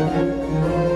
Música